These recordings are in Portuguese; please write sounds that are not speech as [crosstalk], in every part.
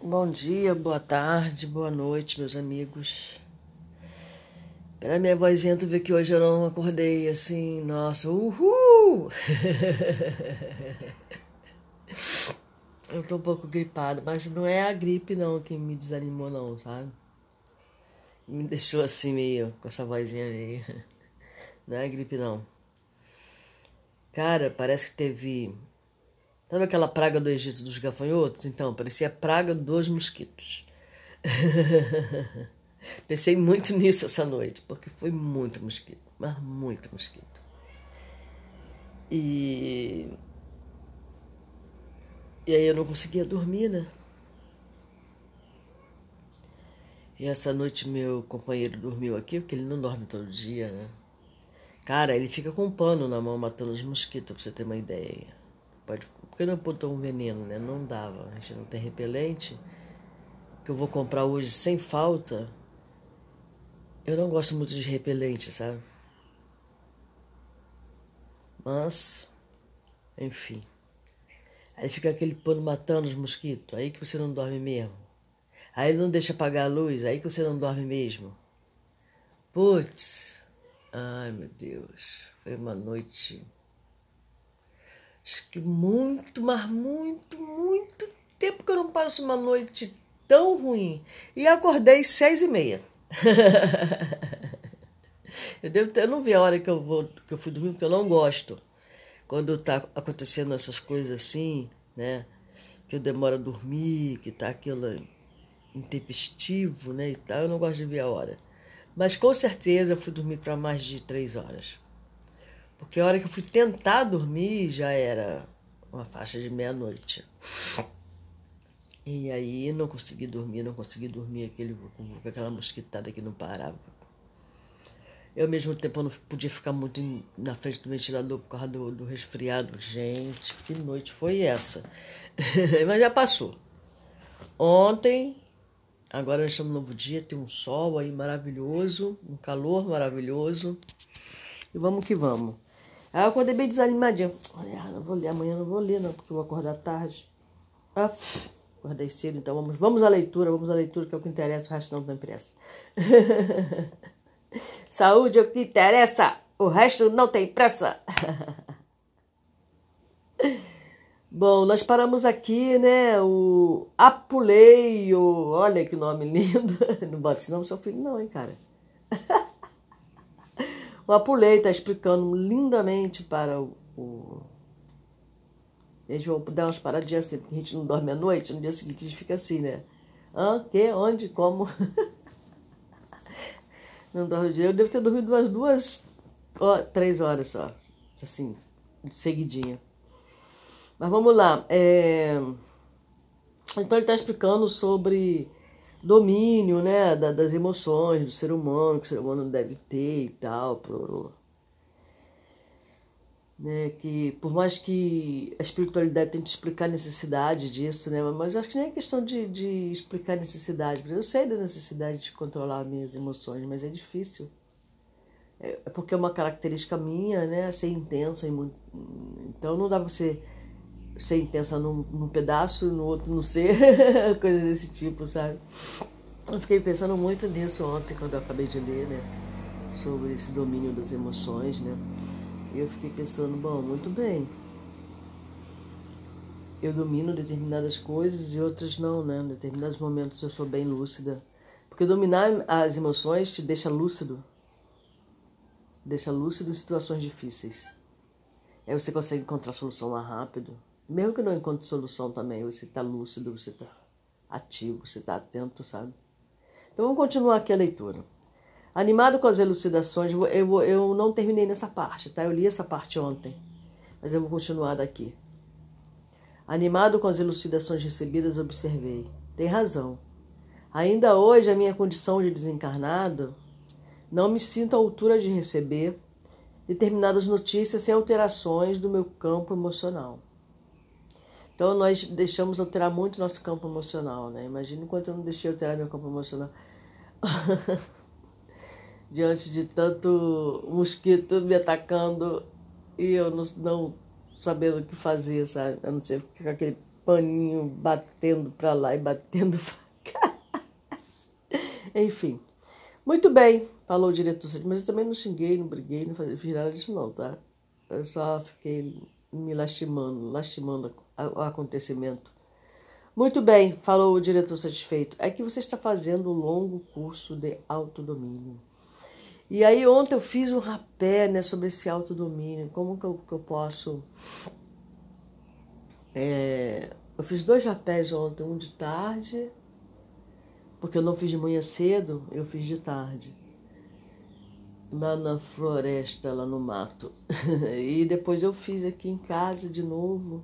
Bom dia, boa tarde, boa noite, meus amigos. Pela minha vozinha, tu vê que hoje eu não acordei assim, nossa, uhul! [laughs] eu tô um pouco gripada, mas não é a gripe não que me desanimou não, sabe? Me deixou assim meio, com essa vozinha meio. [laughs] Não é a gripe não. Cara, parece que teve Sabe aquela praga do Egito dos gafanhotos? Então, parecia a praga dos mosquitos. [laughs] Pensei muito nisso essa noite, porque foi muito mosquito, mas muito mosquito. E. E aí eu não conseguia dormir, né? E essa noite meu companheiro dormiu aqui, porque ele não dorme todo dia, né? Cara, ele fica com um pano na mão matando os mosquitos, pra você ter uma ideia. Pode, porque não botou um veneno, né? Não dava. A gente não tem repelente. Que eu vou comprar hoje sem falta. Eu não gosto muito de repelente, sabe? Mas, enfim. Aí fica aquele pano matando os mosquitos. Aí que você não dorme mesmo. Aí não deixa apagar a luz. Aí que você não dorme mesmo. Putz. Ai, meu Deus. Foi uma noite Acho que muito, mas muito, muito tempo que eu não passo uma noite tão ruim. E acordei seis e meia. [laughs] eu, devo ter, eu não vi a hora que eu, vou, que eu fui dormir, porque eu não gosto. Quando tá acontecendo essas coisas assim, né? Que eu demoro a dormir, que tá aquilo intempestivo, né? E tal, eu não gosto de ver a hora. Mas com certeza eu fui dormir para mais de três horas. Porque a hora que eu fui tentar dormir já era uma faixa de meia-noite. E aí não consegui dormir, não consegui dormir aquele, com aquela mosquitada que não parava. Eu ao mesmo tempo não podia ficar muito na frente do ventilador por causa do, do resfriado. Gente, que noite foi essa? [laughs] Mas já passou. Ontem, agora nós estamos no novo dia, tem um sol aí maravilhoso, um calor maravilhoso. E vamos que vamos. Aí eu acordei bem desanimadinha. Olha, não vou ler, amanhã não vou ler, não, porque eu vou acordar tarde. Ah, acordei cedo, então vamos, vamos à leitura, vamos à leitura, que é o que interessa, o resto não tem pressa. [laughs] Saúde é o que interessa, o resto não tem pressa. [laughs] Bom, nós paramos aqui, né? O Apuleio. Olha que nome lindo. [laughs] Não bota esse nome seu filho, não, hein, cara. O Apulei está explicando lindamente para o, o. Eles vão dar umas paradinhas assim, porque a gente não dorme à noite, no dia seguinte a gente fica assim, né? Hã? Que? Onde? Como? [laughs] não dorme dia. Eu devo ter dormido umas duas, ó, três horas só, assim, seguidinha. Mas vamos lá. É... Então ele está explicando sobre domínio né, das emoções do ser humano, que o ser humano deve ter e tal. Pro, né, que por mais que a espiritualidade tente explicar a necessidade disso, né, mas acho que nem é questão de, de explicar a necessidade. Eu sei da necessidade de controlar minhas emoções, mas é difícil. É, é porque é uma característica minha, né, ser intensa. Então não dá pra você ser intensa num, num pedaço, no outro não ser, [laughs] coisas desse tipo, sabe? Eu fiquei pensando muito nisso ontem, quando eu acabei de ler, né? Sobre esse domínio das emoções, né? E eu fiquei pensando, bom, muito bem. Eu domino determinadas coisas e outras não, né? Em determinados momentos eu sou bem lúcida. Porque dominar as emoções te deixa lúcido. Deixa lúcido em situações difíceis. Aí você consegue encontrar solução mais rápido. Mesmo que não encontre solução também, você está lúcido, você está ativo, você está atento, sabe? Então vamos continuar aqui a leitura. Animado com as elucidações, eu, vou, eu não terminei nessa parte, tá? Eu li essa parte ontem, mas eu vou continuar daqui. Animado com as elucidações recebidas, observei. Tem razão. Ainda hoje, a minha condição de desencarnado, não me sinto à altura de receber determinadas notícias sem alterações do meu campo emocional. Então nós deixamos alterar muito nosso campo emocional, né? Imagina quanto eu não deixei alterar meu campo emocional. [laughs] Diante de tanto mosquito me atacando e eu não, não sabendo o que fazer, sabe? Eu não sei, ficar aquele paninho batendo para lá e batendo para cá. [laughs] Enfim. Muito bem, falou o diretor, mas eu também não xinguei, não briguei, não fiz nada disso não, tá? Eu só fiquei me lastimando, lastimando o acontecimento. Muito bem, falou o diretor satisfeito. É que você está fazendo um longo curso de autodomínio. E aí ontem eu fiz um rapé né, sobre esse autodomínio. Como que eu, que eu posso... É, eu fiz dois rapés ontem, um de tarde, porque eu não fiz de manhã cedo, eu fiz de tarde. Lá na floresta, lá no mato. [laughs] e depois eu fiz aqui em casa de novo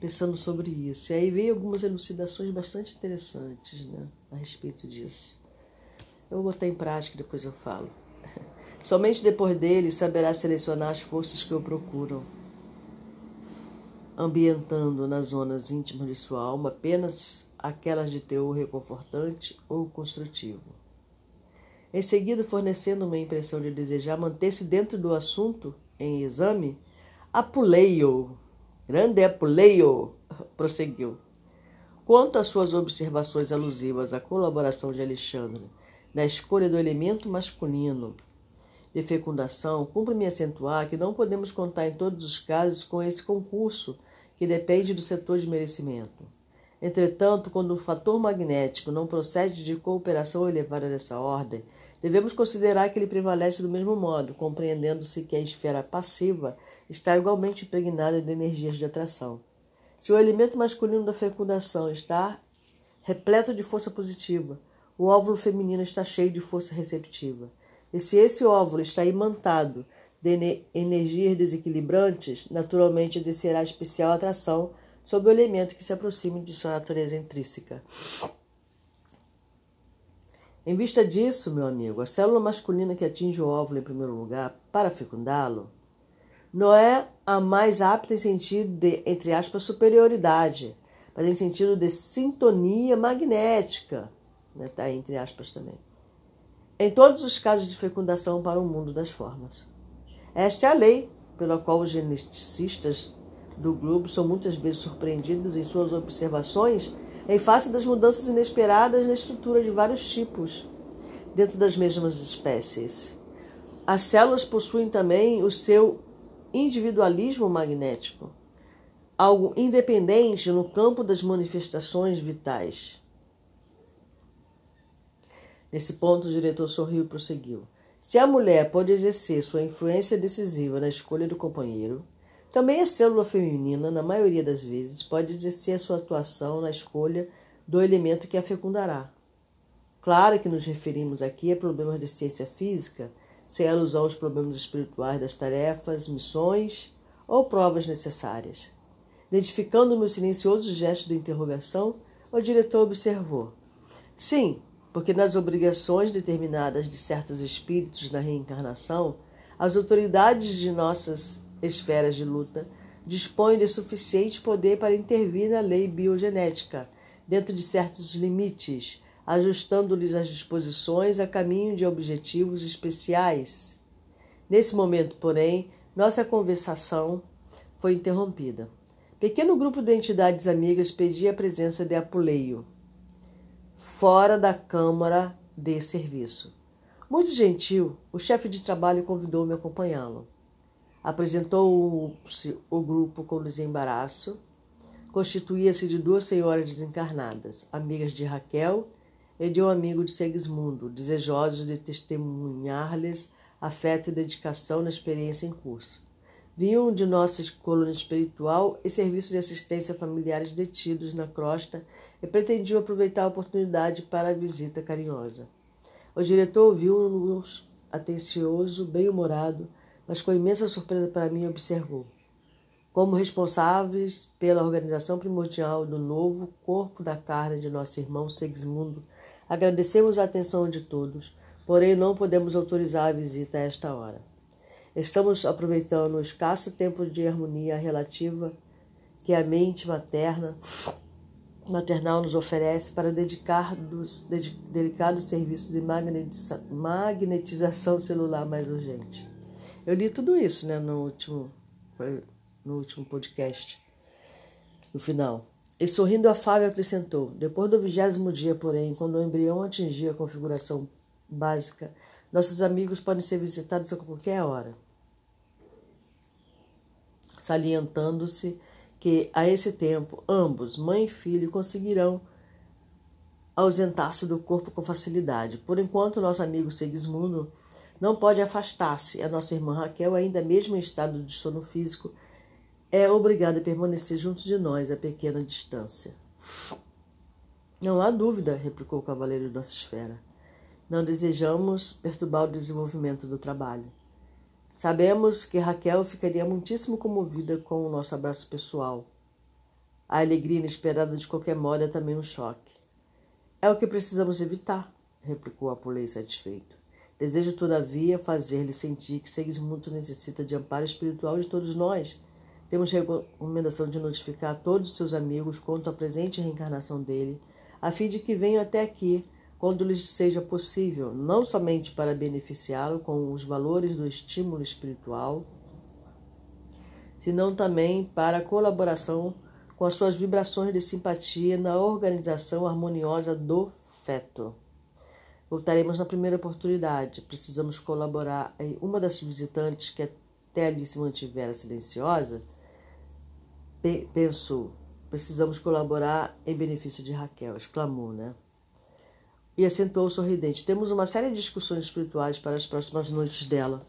pensando sobre isso. E aí veio algumas elucidações bastante interessantes né, a respeito disso. Eu vou botar em prática depois eu falo. [laughs] Somente depois dele saberá selecionar as forças que o procuram, ambientando nas zonas íntimas de sua alma apenas aquelas de teor reconfortante ou construtivo. Em seguida, fornecendo uma impressão de desejar manter-se dentro do assunto em exame, apulei-o Grande Apuleio, prosseguiu. Quanto às suas observações alusivas à colaboração de Alexandre na escolha do elemento masculino de fecundação, cumpre-me acentuar que não podemos contar em todos os casos com esse concurso que depende do setor de merecimento. Entretanto, quando o fator magnético não procede de cooperação elevada dessa ordem, devemos considerar que ele prevalece do mesmo modo, compreendendo-se que a esfera passiva está igualmente impregnada de energias de atração. Se o elemento masculino da fecundação está repleto de força positiva, o óvulo feminino está cheio de força receptiva. E se esse óvulo está imantado de energias desequilibrantes, naturalmente exercerá especial atração sobre o elemento que se aproxime de sua natureza intrínseca. Em vista disso, meu amigo, a célula masculina que atinge o óvulo em primeiro lugar para fecundá-lo não é a mais apta em sentido de, entre aspas, superioridade, mas em sentido de sintonia magnética, né? tá entre aspas também. Em todos os casos de fecundação para o mundo das formas. Esta é a lei pela qual os geneticistas do globo são muitas vezes surpreendidos em suas observações em face das mudanças inesperadas na estrutura de vários tipos dentro das mesmas espécies. As células possuem também o seu individualismo magnético, algo independente no campo das manifestações vitais. Nesse ponto, o diretor sorriu e prosseguiu. Se a mulher pode exercer sua influência decisiva na escolha do companheiro, também a célula feminina, na maioria das vezes, pode exercer sua atuação na escolha do elemento que a fecundará. Claro que nos referimos aqui a problemas de ciência física, sem alusão aos problemas espirituais das tarefas, missões ou provas necessárias. Identificando-me o silencioso gesto de interrogação, o diretor observou. Sim, porque nas obrigações determinadas de certos espíritos na reencarnação, as autoridades de nossas esferas de luta, dispõem de suficiente poder para intervir na lei biogenética, dentro de certos limites, ajustando-lhes as disposições a caminho de objetivos especiais. Nesse momento, porém, nossa conversação foi interrompida. Pequeno grupo de entidades amigas pedia a presença de Apuleio, fora da Câmara de Serviço. Muito gentil, o chefe de trabalho convidou-me a acompanhá-lo. Apresentou-se o grupo com desembaraço. Constituía-se de duas senhoras desencarnadas, amigas de Raquel e de um amigo de Segismundo, desejosos de testemunhar-lhes afeto e dedicação na experiência em curso. Vinham de nossa coluna espiritual e serviço de assistência a familiares detidos na crosta e pretendiam aproveitar a oportunidade para a visita carinhosa. O diretor ouviu-nos atencioso, bem-humorado, mas com imensa surpresa para mim observou. Como responsáveis pela organização primordial do novo corpo da carne de nosso irmão Segismundo, agradecemos a atenção de todos, porém não podemos autorizar a visita a esta hora. Estamos aproveitando o escasso tempo de harmonia relativa que a mente materna maternal nos oferece para dedicar dos delicado serviço de magnetização celular mais urgente. Eu li tudo isso né, no, último, no último podcast. No final. E sorrindo afável acrescentou: Depois do vigésimo dia, porém, quando o embrião atingir a configuração básica, nossos amigos podem ser visitados a qualquer hora. Salientando-se que, a esse tempo, ambos, mãe e filho, conseguirão ausentar-se do corpo com facilidade. Por enquanto, nosso amigo Segismundo não pode afastar-se. A nossa irmã Raquel, ainda mesmo em estado de sono físico, é obrigada a permanecer junto de nós a pequena distância. Não há dúvida, replicou o cavaleiro de nossa esfera. Não desejamos perturbar o desenvolvimento do trabalho. Sabemos que Raquel ficaria muitíssimo comovida com o nosso abraço pessoal. A alegria inesperada de qualquer modo é também um choque. É o que precisamos evitar, replicou Apolei satisfeito. Desejo, todavia, fazer-lhe sentir que Segismundo necessita de amparo espiritual de todos nós temos recomendação de notificar todos os seus amigos quanto à presente reencarnação dele, a fim de que venham até aqui quando lhes seja possível, não somente para beneficiá-lo com os valores do estímulo espiritual, senão também para a colaboração com as suas vibrações de simpatia na organização harmoniosa do feto. Voltaremos na primeira oportunidade. Precisamos colaborar. Uma das visitantes que até ali se mantivera silenciosa pensou: precisamos colaborar em benefício de Raquel, exclamou, né? E assentou sorridente. Temos uma série de discussões espirituais para as próximas noites dela.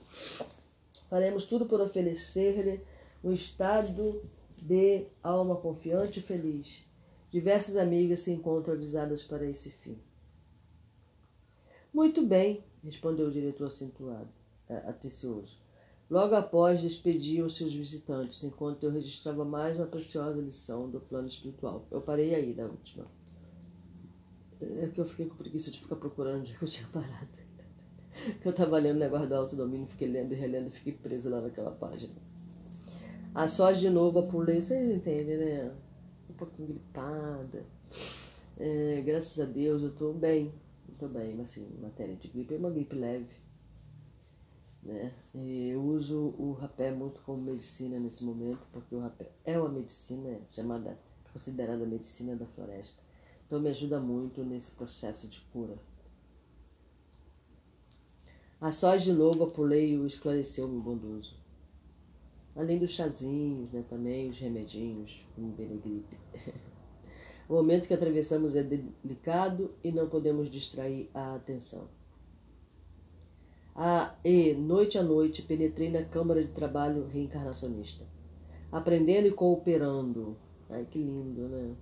Faremos tudo por oferecer-lhe um estado de alma confiante e feliz. Diversas amigas se encontram avisadas para esse fim. Muito bem, respondeu o diretor acentuado, atencioso. Logo após, despediam seus visitantes, enquanto eu registrava mais uma preciosa lição do plano espiritual. Eu parei aí da última. É que eu fiquei com preguiça de ficar procurando onde eu tinha parado. [laughs] Eu estava lendo o negócio do autodomínio, fiquei lendo e relendo fiquei presa lá naquela página. A sós de novo, a pulei, vocês entendem, né? Um pouquinho gripada. É, graças a Deus eu estou bem. Mas assim, matéria de gripe é uma gripe leve né? Eu uso o rapé muito como medicina nesse momento, porque o rapé é uma medicina é chamada, considerada medicina da floresta. Então me ajuda muito nesse processo de cura. A sós de apulei o esclareceu-me bondoso. Além dos chazinhos, né, também os remedinhos, como Benegripe. [laughs] o momento que atravessamos é delicado e não podemos distrair a atenção. Ah, e, noite a noite, penetrei na Câmara de Trabalho Reencarnacionista, aprendendo e cooperando. Ai, que lindo, né?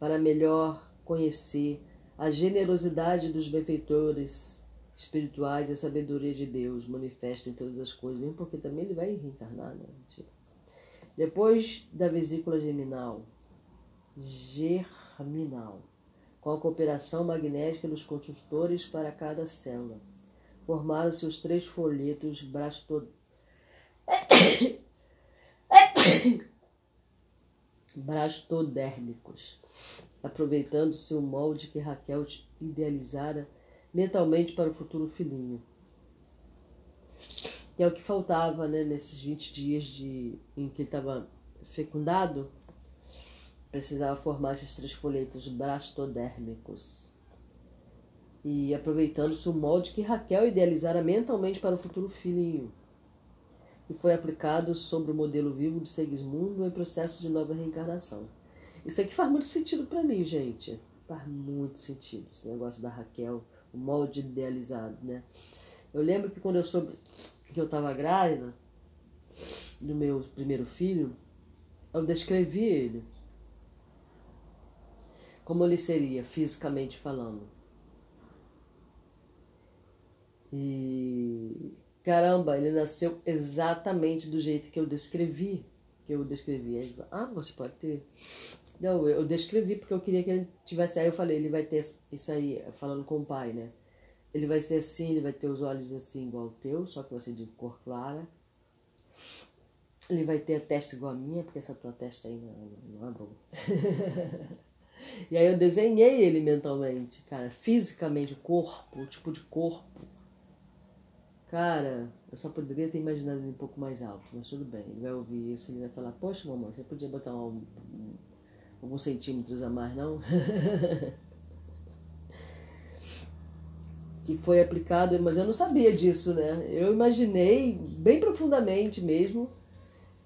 Para melhor conhecer a generosidade dos benfeitores espirituais e a sabedoria de Deus manifesta em todas as coisas, mesmo porque também ele vai reencarnar, né? Depois da vesícula germinal, germinal, com a cooperação magnética dos construtores para cada célula formaram-se os três folhetos brastod... [coughs] brastodérmicos, aproveitando-se o molde que Raquel idealizara mentalmente para o futuro filhinho. Que é o que faltava né, nesses 20 dias de, em que ele estava fecundado, precisava formar esses três folhetos brastodérmicos e aproveitando-se o molde que Raquel idealizara mentalmente para o futuro filhinho, e foi aplicado sobre o modelo vivo de Segismundo em processo de nova reencarnação. Isso aqui faz muito sentido para mim, gente. Faz muito sentido esse negócio da Raquel, o molde idealizado, né? Eu lembro que quando eu soube que eu estava grávida do meu primeiro filho, eu descrevi ele como ele seria fisicamente falando e caramba, ele nasceu exatamente do jeito que eu descrevi. Que eu descrevi. Ah, você pode ter. Não, eu descrevi porque eu queria que ele tivesse. Aí eu falei, ele vai ter isso aí, falando com o pai, né? Ele vai ser assim, ele vai ter os olhos assim igual o teu, só que ser de cor clara. Ele vai ter a testa igual a minha, porque essa tua testa aí não, não é boa. [laughs] e aí eu desenhei ele mentalmente, cara, fisicamente, o corpo, o tipo de corpo Cara, eu só poderia ter imaginado ele um pouco mais alto, mas tudo bem. Ele vai ouvir isso ele vai falar, poxa mamãe, você podia botar um, um, alguns centímetros a mais, não? que [laughs] foi aplicado, mas eu não sabia disso, né? Eu imaginei bem profundamente mesmo,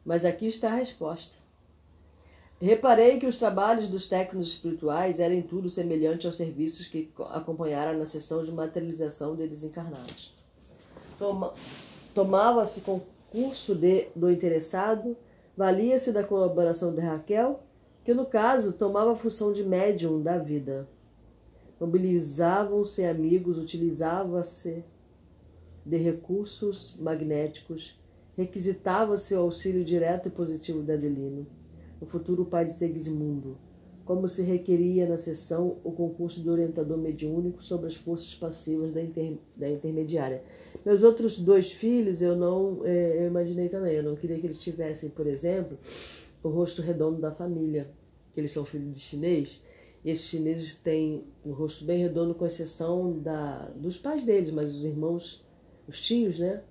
mas aqui está a resposta. Reparei que os trabalhos dos técnicos espirituais eram em tudo semelhantes aos serviços que acompanharam na sessão de materialização de desencarnados. Toma, Tomava-se concurso de, do interessado, valia-se da colaboração de Raquel, que no caso tomava a função de médium da vida. Mobilizavam-se amigos, utilizava-se de recursos magnéticos, requisitava-se o auxílio direto e positivo de Adelino, o futuro pai de Segismundo, como se requeria na sessão o concurso do orientador mediúnico sobre as forças passivas da, inter, da intermediária. Meus outros dois filhos eu não é, eu imaginei também, eu não queria que eles tivessem, por exemplo, o rosto redondo da família, que eles são filhos de chinês, e esses chineses têm o rosto bem redondo, com exceção da, dos pais deles, mas os irmãos, os tios, né?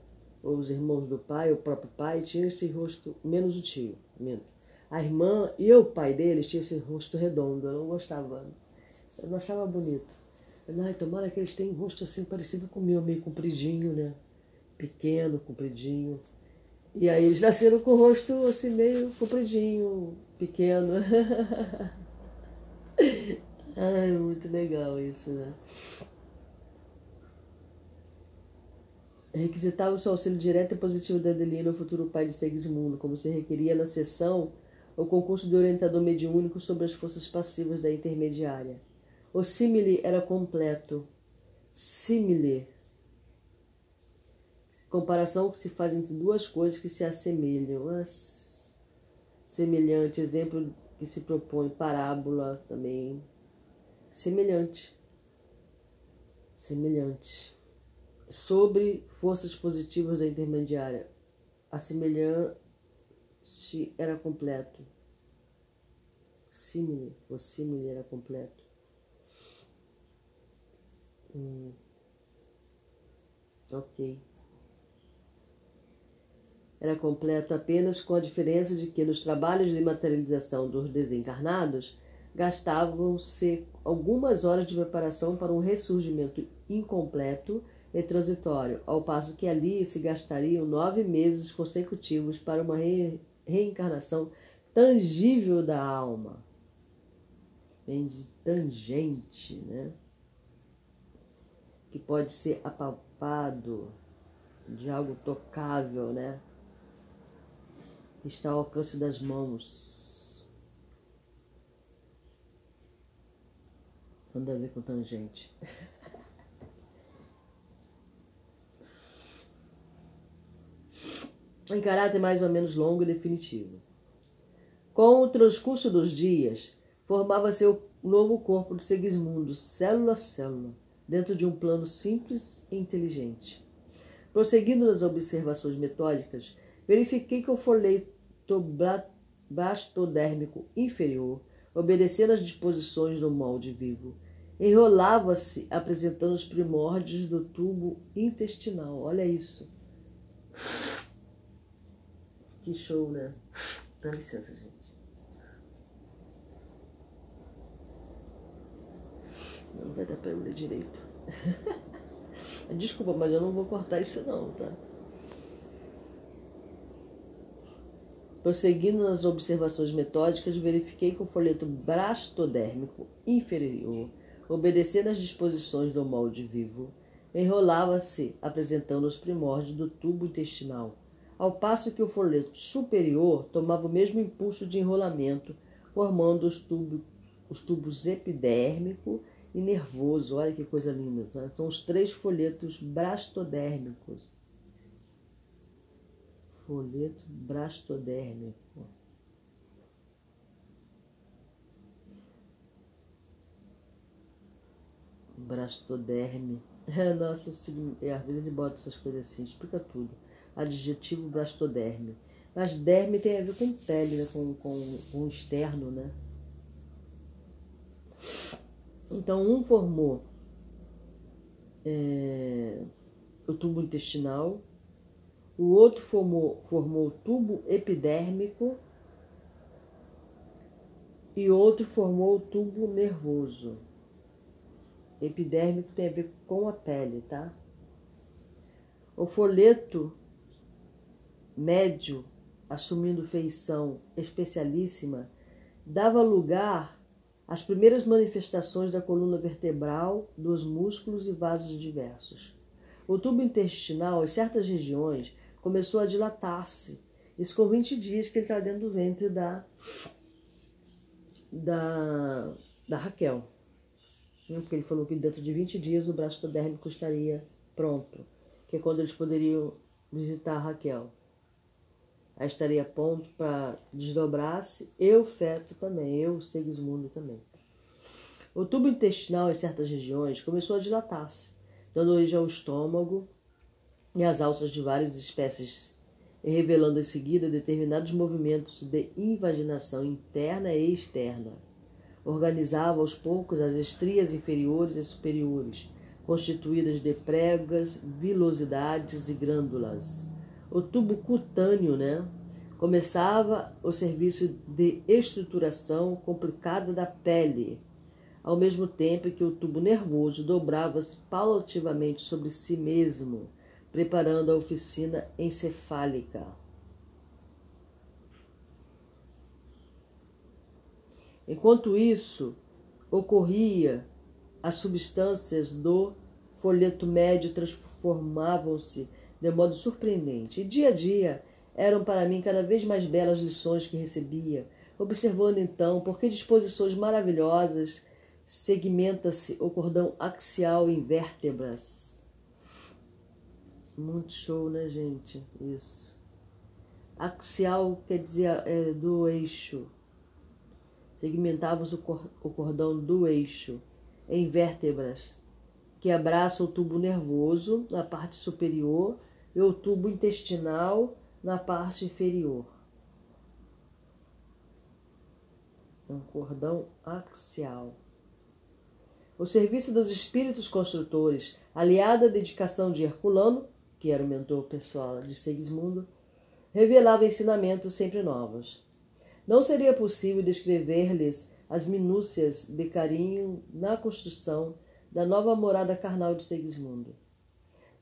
Ou os irmãos do pai, o próprio pai, tinham esse rosto, menos o tio, menos. A irmã e o pai deles tinham esse rosto redondo. Eu não gostava. Eu não achava bonito. Ai, tomara que eles tenham um rosto assim parecido com o meu, meio compridinho, né? Pequeno, compridinho. E aí eles nasceram com o rosto assim meio compridinho, pequeno. [laughs] Ai, muito legal isso, né? Requisitava o seu auxílio direto e positivo da Adelina, o futuro pai de Segismundo, como se requeria na sessão o concurso de orientador mediúnico sobre as forças passivas da intermediária. O simile era completo. Simile. Comparação que se faz entre duas coisas que se assemelham. Semelhante, exemplo que se propõe, parábola também. Semelhante. Semelhante. Sobre forças positivas da intermediária. A semelhança se era completo. Simile, o simile era completo. Hum. Ok. Era completo apenas com a diferença de que nos trabalhos de materialização dos desencarnados gastavam-se algumas horas de preparação para um ressurgimento incompleto e transitório, ao passo que ali se gastariam nove meses consecutivos para uma re reencarnação tangível da alma. Vem de tangente, né? Que pode ser apalpado, de algo tocável, né? Está ao alcance das mãos. Nada a ver com tangente. [laughs] em caráter mais ou menos longo e definitivo. Com o transcurso dos dias, formava-se o novo corpo de Segismundo, célula a célula, dentro de um plano simples e inteligente. Prosseguindo nas observações metódicas, verifiquei que o folheto bastodérmico inferior, obedecendo às disposições do molde vivo, enrolava-se apresentando os primórdios do tubo intestinal. Olha isso. Que show, né? Dá licença, gente. Não vai dar pra eu ler direito. [laughs] Desculpa, mas eu não vou cortar isso não, tá? Prosseguindo nas observações metódicas, verifiquei que o folheto brastodérmico inferior, obedecendo às disposições do molde vivo, enrolava-se, apresentando os primórdios do tubo intestinal, ao passo que o folheto superior tomava o mesmo impulso de enrolamento, formando os, os tubos epidérmico e nervoso. Olha que coisa linda. Né? São os três folhetos brastodérmicos. Folheto brastodérmico. Brastoderme. [laughs] Nossa, às vezes ele bota essas coisas assim, explica tudo adjetivo blastoderme. Mas derme tem a ver com pele, né? com, com, com externo, né? Então, um formou é, o tubo intestinal, o outro formou, formou o tubo epidérmico e outro formou o tubo nervoso. Epidérmico tem a ver com a pele, tá? O folheto médio, assumindo feição especialíssima, dava lugar às primeiras manifestações da coluna vertebral, dos músculos e vasos diversos. O tubo intestinal, em certas regiões, começou a dilatar-se. Isso com 20 dias que ele está dentro do ventre da, da, da Raquel. Né? Porque ele falou que dentro de 20 dias o braço todérmico estaria pronto, que é quando eles poderiam visitar a Raquel. Estaria pronto para desdobrar-se, e o feto também, eu, Segismundo também. O tubo intestinal em certas regiões começou a dilatar-se, dando origem ao estômago e às alças de várias espécies, e revelando em seguida determinados movimentos de invaginação interna e externa. Organizava aos poucos as estrias inferiores e superiores, constituídas de pregas, vilosidades e glândulas. O tubo cutâneo, né? Começava o serviço de estruturação complicada da pele, ao mesmo tempo que o tubo nervoso dobrava-se paulativamente sobre si mesmo, preparando a oficina encefálica. Enquanto isso ocorria, as substâncias do folheto médio transformavam-se de modo surpreendente, e dia a dia eram para mim cada vez mais belas lições que recebia, observando então por que disposições maravilhosas segmenta-se o cordão axial em vértebras muito show, né, gente? Isso. Axial quer dizer é, do eixo. Segmentávamos o, cor, o cordão do eixo em vértebras que abraçam o tubo nervoso na parte superior e o tubo intestinal na parte inferior. Um cordão axial. O serviço dos espíritos construtores, aliado à dedicação de Herculano, que era o mentor pessoal de Segismundo, revelava ensinamentos sempre novos. Não seria possível descrever-lhes as minúcias de carinho na construção da nova morada carnal de Segismundo.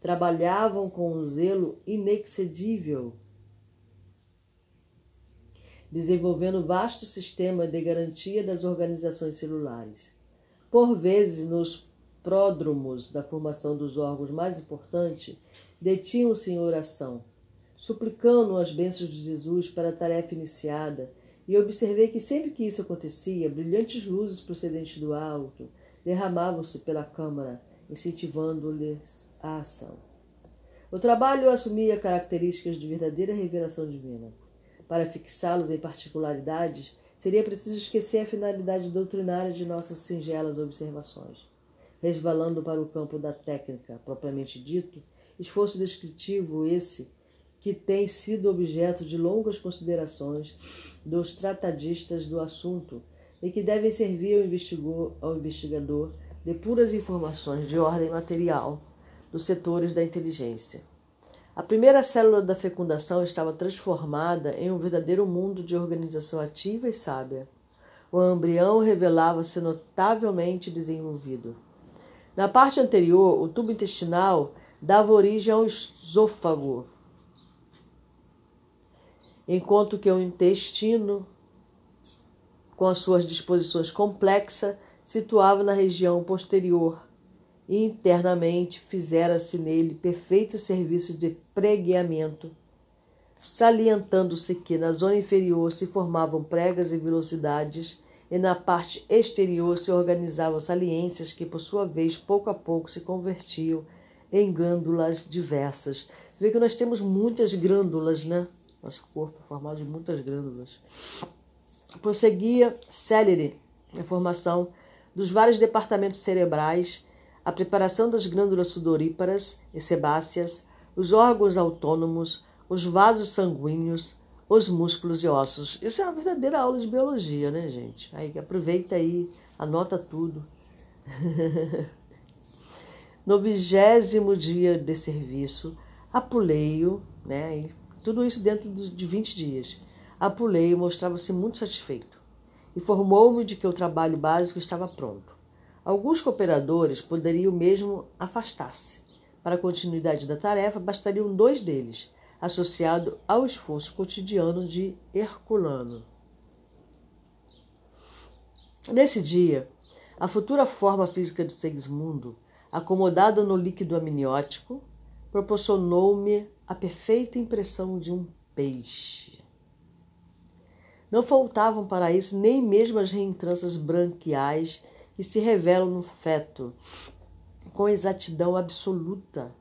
Trabalhavam com um zelo inexcedível, desenvolvendo vasto sistema de garantia das organizações celulares. Por vezes, nos pródromos da formação dos órgãos mais importantes, detinham-se em oração, suplicando as bênçãos de Jesus para a tarefa iniciada, e observei que sempre que isso acontecia, brilhantes luzes procedentes do alto derramavam-se pela câmara, incentivando-lhes a ação. O trabalho assumia características de verdadeira revelação divina. Para fixá-los em particularidades, seria preciso esquecer a finalidade doutrinária de nossas singelas observações. Resvalando para o campo da técnica propriamente dito, Esforço descritivo esse que tem sido objeto de longas considerações dos tratadistas do assunto e que devem servir ao, investigador de puras informações de ordem material dos setores da inteligência. A primeira célula da fecundação estava transformada em um verdadeiro mundo de organização ativa e sábia. O embrião revelava-se notavelmente desenvolvido. Na parte anterior, o tubo intestinal dava origem ao esôfago, enquanto que o intestino, com as suas disposições complexas, situava na região posterior e internamente fizera-se nele perfeito serviço de pregueamento, salientando-se que na zona inferior se formavam pregas e velocidades e na parte exterior se organizavam saliências que, por sua vez, pouco a pouco se convertiam em glândulas diversas. Vê que nós temos muitas glândulas, né? Nosso corpo é formado de muitas glândulas. Prosseguia célere a formação dos vários departamentos cerebrais, a preparação das glândulas sudoríparas e sebáceas, os órgãos autônomos, os vasos sanguíneos, os músculos e ossos. Isso é uma verdadeira aula de biologia, né, gente? Aí aproveita aí, anota tudo. [laughs] No vigésimo dia de serviço, apulei-o, né? Tudo isso dentro de 20 dias. Apulei-o, mostrava-se muito satisfeito. Informou-me de que o trabalho básico estava pronto. Alguns cooperadores poderiam mesmo afastar-se. Para a continuidade da tarefa, bastariam dois deles, associado ao esforço cotidiano de Herculano. Nesse dia, a futura forma física de Segismundo, acomodada no líquido amniótico, proporcionou-me a perfeita impressão de um peixe. Não faltavam para isso nem mesmo as reentranças branquiais que se revelam no feto com exatidão absoluta.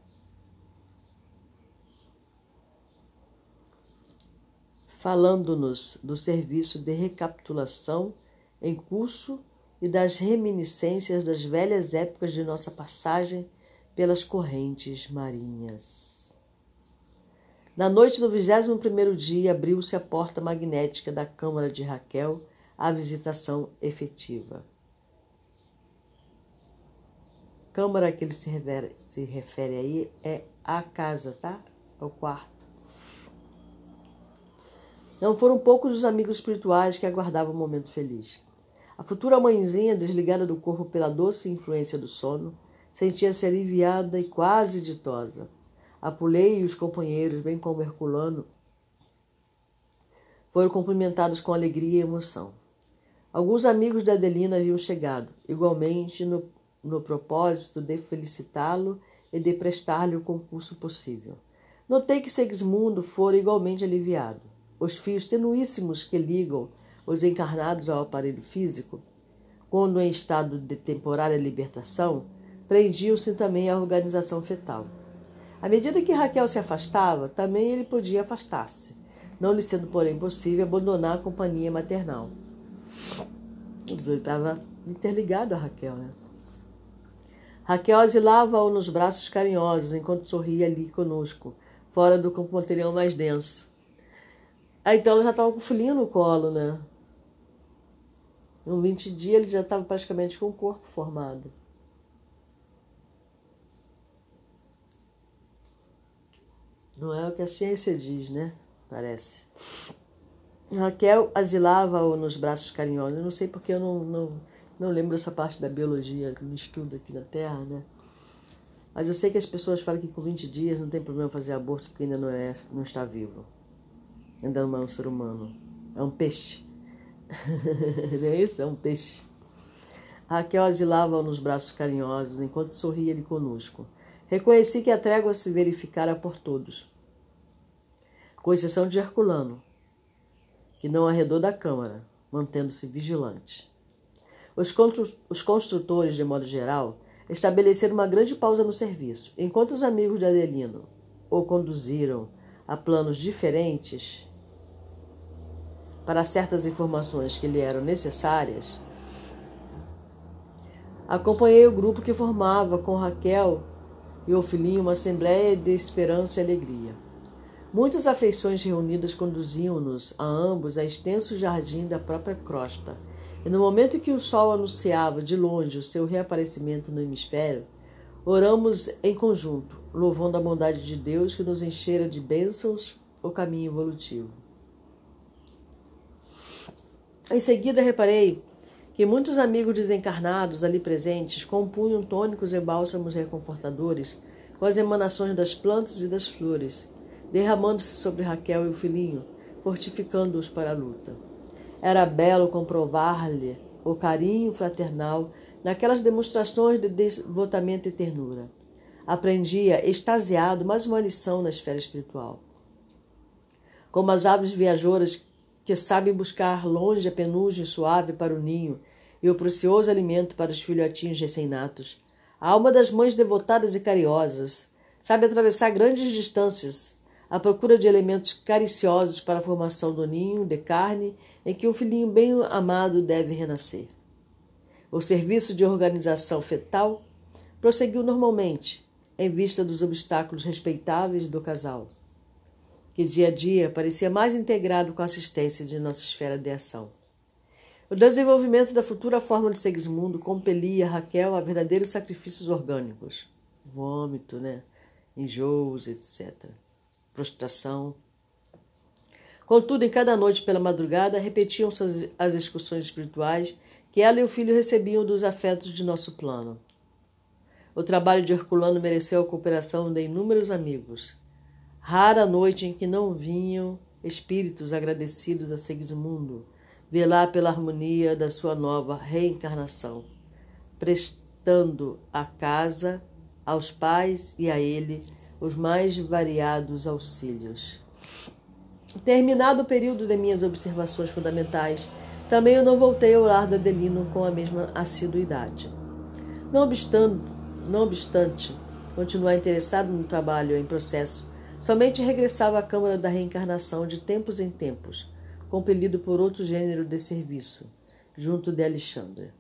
Falando-nos do serviço de recapitulação em curso e das reminiscências das velhas épocas de nossa passagem pelas correntes marinhas. Na noite do vigésimo primeiro dia abriu-se a porta magnética da câmara de Raquel à visitação efetiva. Câmara a que ele se refere, se refere aí é a casa, tá? É o quarto. Não foram poucos os amigos espirituais que aguardavam o momento feliz. A futura mãezinha, desligada do corpo pela doce influência do sono, sentia-se aliviada e quase ditosa. Apulei e os companheiros, bem como Herculano, foram cumprimentados com alegria e emoção. Alguns amigos de Adelina haviam chegado, igualmente no, no propósito de felicitá-lo e de prestar-lhe o concurso possível. Notei que Segismundo fora igualmente aliviado. Os fios tenuíssimos que ligam os encarnados ao aparelho físico, quando em estado de temporária libertação, prendiam-se também à organização fetal. À medida que Raquel se afastava, também ele podia afastar-se, não lhe sendo, porém, possível abandonar a companhia maternal. Ele estava interligado a Raquel, né? Raquel asilava-o nos braços carinhosos enquanto sorria ali conosco, fora do material mais denso. Aí então ela já estava com o filhinho no colo, né? Em 20 dias ele já estava praticamente com o corpo formado. Não é o que a ciência diz, né? Parece. Raquel asilava-o nos braços carinhosos. Eu não sei porque eu não, não, não lembro essa parte da biologia que me estudo aqui na Terra, né? Mas eu sei que as pessoas falam que com 20 dias não tem problema fazer aborto porque ainda não, é, não está vivo. Ainda não é um ser humano. É um peixe. [laughs] não é isso? É um peixe. Raquel asilava-o nos braços carinhosos, enquanto sorria ele conosco. Reconheci que a trégua se verificara por todos, com exceção de Herculano, que não arredou da câmara, mantendo-se vigilante. Os, os construtores, de modo geral, estabeleceram uma grande pausa no serviço. Enquanto os amigos de Adelino o conduziram a planos diferentes, para certas informações que lhe eram necessárias, acompanhei o grupo que formava com Raquel e o filhinho uma assembleia de esperança e alegria. Muitas afeições reunidas conduziam-nos a ambos a extenso jardim da própria crosta, e no momento em que o sol anunciava de longe o seu reaparecimento no hemisfério, oramos em conjunto, louvando a bondade de Deus que nos enchera de bênçãos o caminho evolutivo. Em seguida, reparei que muitos amigos desencarnados ali presentes compunham tônicos e bálsamos reconfortadores com as emanações das plantas e das flores, derramando-se sobre Raquel e o filhinho, fortificando-os para a luta. Era belo comprovar-lhe o carinho fraternal naquelas demonstrações de devotamento e ternura. Aprendia, extasiado, mais uma lição na esfera espiritual. Como as aves viajoras que sabe buscar longe a penugem suave para o ninho e o precioso alimento para os filhotinhos recém-natos. A alma das mães devotadas e cariosas sabe atravessar grandes distâncias à procura de elementos cariciosos para a formação do ninho de carne em que um filhinho bem amado deve renascer. O serviço de organização fetal prosseguiu normalmente, em vista dos obstáculos respeitáveis do casal que dia a dia parecia mais integrado com a assistência de nossa esfera de ação. O desenvolvimento da futura forma de Segismundo compelia Raquel a verdadeiros sacrifícios orgânicos. vômito, né? enjoos, etc. Prostração. Contudo, em cada noite pela madrugada, repetiam-se as excursões espirituais que ela e o filho recebiam dos afetos de nosso plano. O trabalho de Herculano mereceu a cooperação de inúmeros amigos. Rara noite em que não vinham espíritos agradecidos a Segismundo velar pela harmonia da sua nova reencarnação, prestando à casa, aos pais e a ele os mais variados auxílios. Terminado o período de minhas observações fundamentais, também eu não voltei ao lar da Adelino com a mesma assiduidade. Não obstante, não obstante continuar interessado no trabalho em processo, somente regressava à Câmara da Reencarnação de tempos em tempos, compelido por outro gênero de serviço, junto de Alexandre.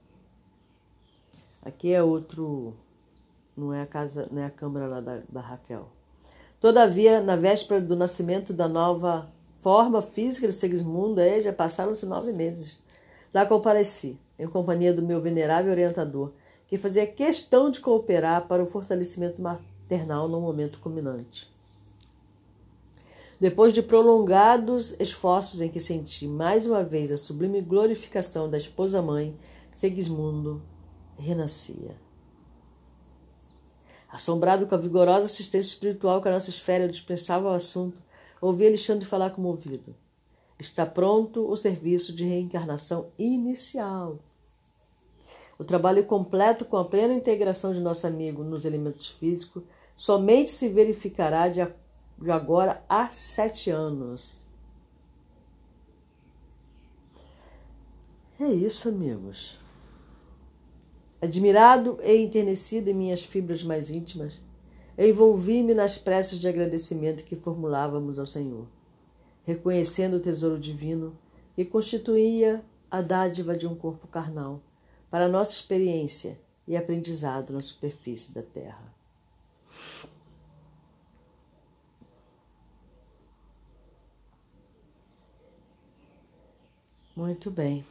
Aqui é outro, não é a casa, não é a câmara lá da, da Raquel. Todavia, na véspera do nascimento da nova forma física de Segismundo, aí já passaram-se nove meses. Lá compareci, em companhia do meu venerável orientador, que fazia questão de cooperar para o fortalecimento maternal no momento culminante. Depois de prolongados esforços em que senti mais uma vez a sublime glorificação da esposa-mãe, Segismundo renascia. Assombrado com a vigorosa assistência espiritual que a nossa esfera dispensava ao assunto, ouvi Alexandre falar comovido. Está pronto o serviço de reencarnação inicial. O trabalho completo com a plena integração de nosso amigo nos elementos físicos somente se verificará de agora há sete anos. É isso, amigos. Admirado e enternecido em minhas fibras mais íntimas, envolvi-me nas preces de agradecimento que formulávamos ao Senhor, reconhecendo o tesouro divino que constituía a dádiva de um corpo carnal para nossa experiência e aprendizado na superfície da terra. Muito bem.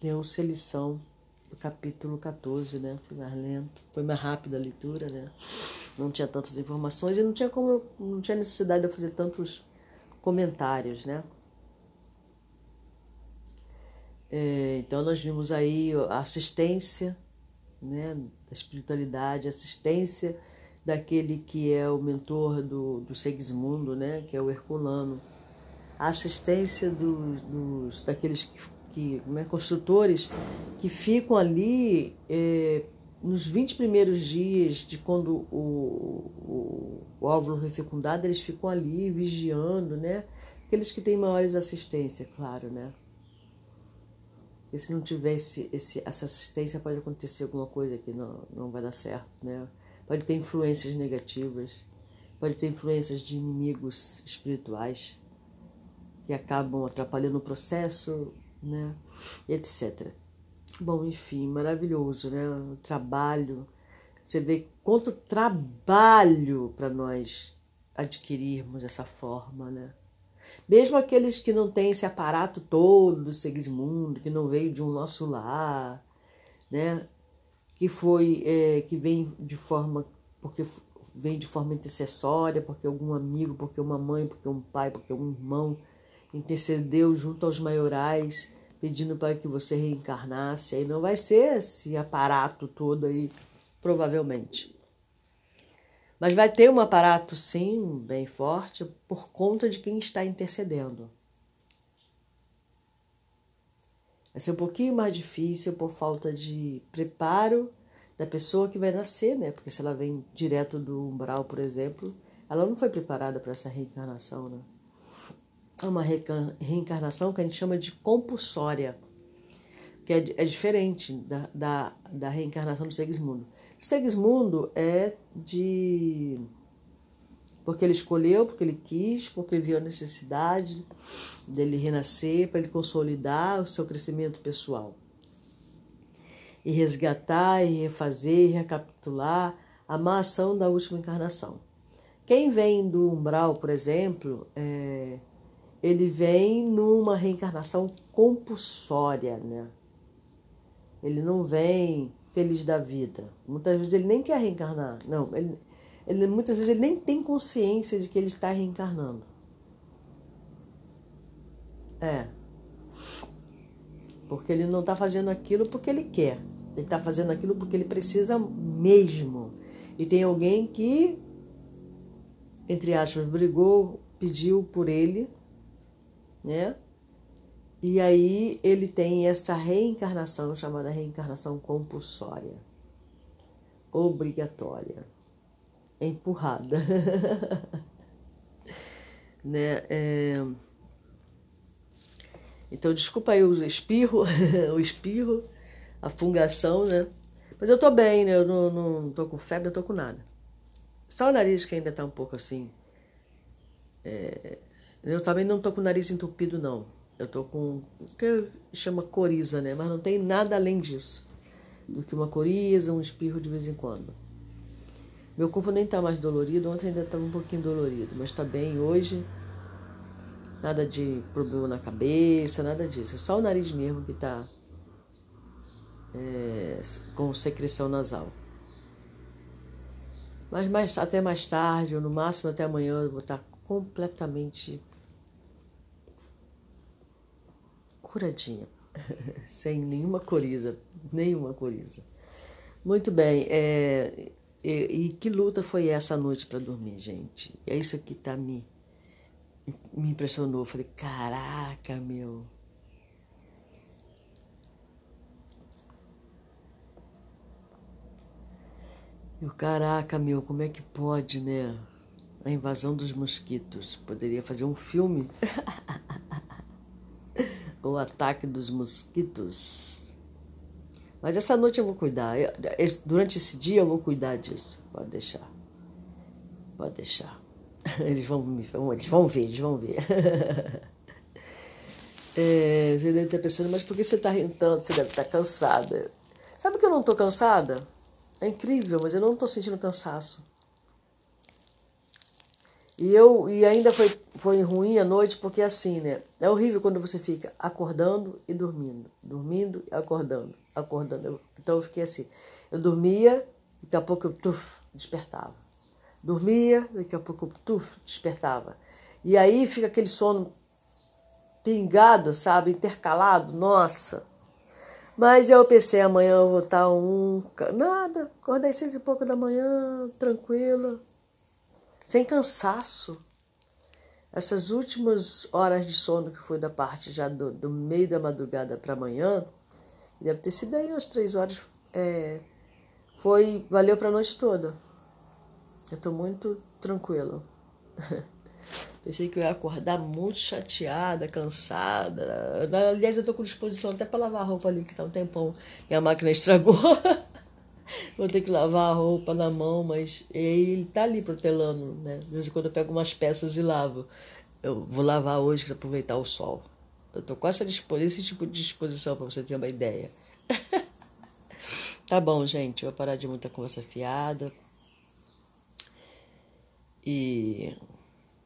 Deu-se a lição do capítulo 14, né? Foi mais lento, foi mais rápida a leitura, né? Não tinha tantas informações e não tinha como, não tinha necessidade de eu fazer tantos comentários, né? É, então nós vimos aí a assistência, né, da espiritualidade, assistência daquele que é o mentor do, do Segismundo, né, que é o Herculano a assistência dos, dos daqueles que, que né, construtores que ficam ali é, nos 20 primeiros dias de quando o, o, o óvulo eles ficam ali vigiando, né? Aqueles que têm maiores assistência, claro, né? E se não tiver esse, esse, essa assistência, pode acontecer alguma coisa que não, não vai dar certo, né? Pode ter influências negativas, pode ter influências de inimigos espirituais que acabam atrapalhando o processo, né, etc. Bom, enfim, maravilhoso, né? O trabalho. Você vê quanto trabalho para nós adquirirmos essa forma, né? Mesmo aqueles que não têm esse aparato todo do Segismundo, que não veio de um nosso lar, né? Que foi, é, que vem de forma, porque vem de forma intercessória, porque algum amigo, porque uma mãe, porque um pai, porque um irmão intercedeu junto aos maiorais, pedindo para que você reencarnasse. Aí não vai ser esse aparato todo aí, provavelmente. Mas vai ter um aparato, sim, bem forte, por conta de quem está intercedendo. Vai ser um pouquinho mais difícil por falta de preparo da pessoa que vai nascer, né? Porque se ela vem direto do umbral, por exemplo, ela não foi preparada para essa reencarnação, né? É uma reencarnação que a gente chama de compulsória, que é, é diferente da, da, da reencarnação do Segismundo. O Segismundo é de. porque ele escolheu, porque ele quis, porque ele viu a necessidade dele renascer, para ele consolidar o seu crescimento pessoal. E resgatar, e refazer, e recapitular a má ação da última encarnação. Quem vem do umbral, por exemplo, é, ele vem numa reencarnação compulsória, né? Ele não vem feliz da vida. Muitas vezes ele nem quer reencarnar. Não, ele, ele muitas vezes ele nem tem consciência de que ele está reencarnando. É. Porque ele não está fazendo aquilo porque ele quer. Ele está fazendo aquilo porque ele precisa mesmo. E tem alguém que, entre aspas, brigou, pediu por ele, né? E aí ele tem essa reencarnação chamada reencarnação compulsória, obrigatória, empurrada, [laughs] né? É... Então desculpa aí o espirro, [laughs] o espirro a fungação, né? Mas eu tô bem, né? Eu não, não tô com febre, eu tô com nada. Só o nariz que ainda tá um pouco assim. É... Eu também não tô com o nariz entupido, não. Eu tô com o que chama coriza, né? Mas não tem nada além disso. Do que uma coriza, um espirro de vez em quando. Meu corpo nem tá mais dolorido. Ontem ainda estava um pouquinho dolorido, mas tá bem hoje. Nada de problema na cabeça, nada disso. É só o nariz mesmo que tá é, com secreção nasal. Mas mais, até mais tarde, ou no máximo até amanhã, eu vou estar completamente curadinha, [laughs] sem nenhuma coriza, nenhuma coriza. Muito bem, é, e, e, que luta foi essa noite para dormir, gente? É isso que tá me, me impressionou. Eu falei, caraca, meu. E o caraca, meu, como é que pode, né? A invasão dos mosquitos. Poderia fazer um filme. [laughs] o ataque dos mosquitos. Mas essa noite eu vou cuidar. Durante esse dia eu vou cuidar disso. Pode deixar. Pode deixar. [laughs] Eles vão, eles vão ver, eles vão ver. [laughs] É, você deve estar pensando, mas por que você está rindo tanto? Você deve estar cansada. Sabe que eu não estou cansada? É incrível, mas eu não estou sentindo cansaço. E eu e ainda foi, foi ruim a noite porque assim, né? É horrível quando você fica acordando e dormindo, dormindo e acordando, acordando. Eu, então eu fiquei assim. Eu dormia, daqui a pouco eu tuf, despertava. Dormia, daqui a pouco eu tuf, despertava. E aí fica aquele sono pingado, sabe, intercalado. Nossa, mas eu pensei, amanhã eu vou estar um. Nada, acordei seis e pouco da manhã, tranquila, sem cansaço. Essas últimas horas de sono que foi da parte já do, do meio da madrugada para amanhã, deve ter sido aí umas três horas, é, foi, valeu para a noite toda. Eu estou muito tranquila. [laughs] Pensei que eu ia acordar muito chateada, cansada. Aliás, eu tô com disposição até para lavar a roupa ali, que tá um tempão. Minha máquina estragou. [laughs] Vou ter que lavar a roupa na mão, mas ele tá ali protelando, né? De vez em quando eu pego umas peças e lavo. Eu vou lavar hoje para aproveitar o sol. Eu tô com essa disposição, esse tipo de disposição para você ter uma ideia. [laughs] tá bom, gente. Eu vou parar de muita conversa fiada. E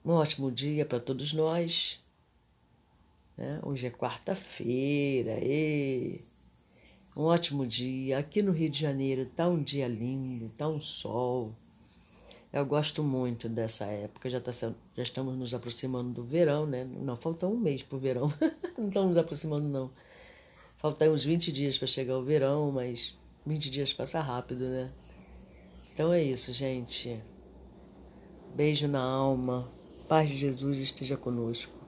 um ótimo dia para todos nós. Né? Hoje é quarta-feira. Um ótimo dia. Aqui no Rio de Janeiro está um dia lindo, está um sol. Eu gosto muito dessa época. Já, tá, já estamos nos aproximando do verão, né? Não, falta um mês para o verão. [laughs] não estamos nos aproximando, não. Falta uns 20 dias para chegar o verão, mas 20 dias passa rápido, né? Então é isso, gente. Beijo na alma. Paz de Jesus esteja conosco.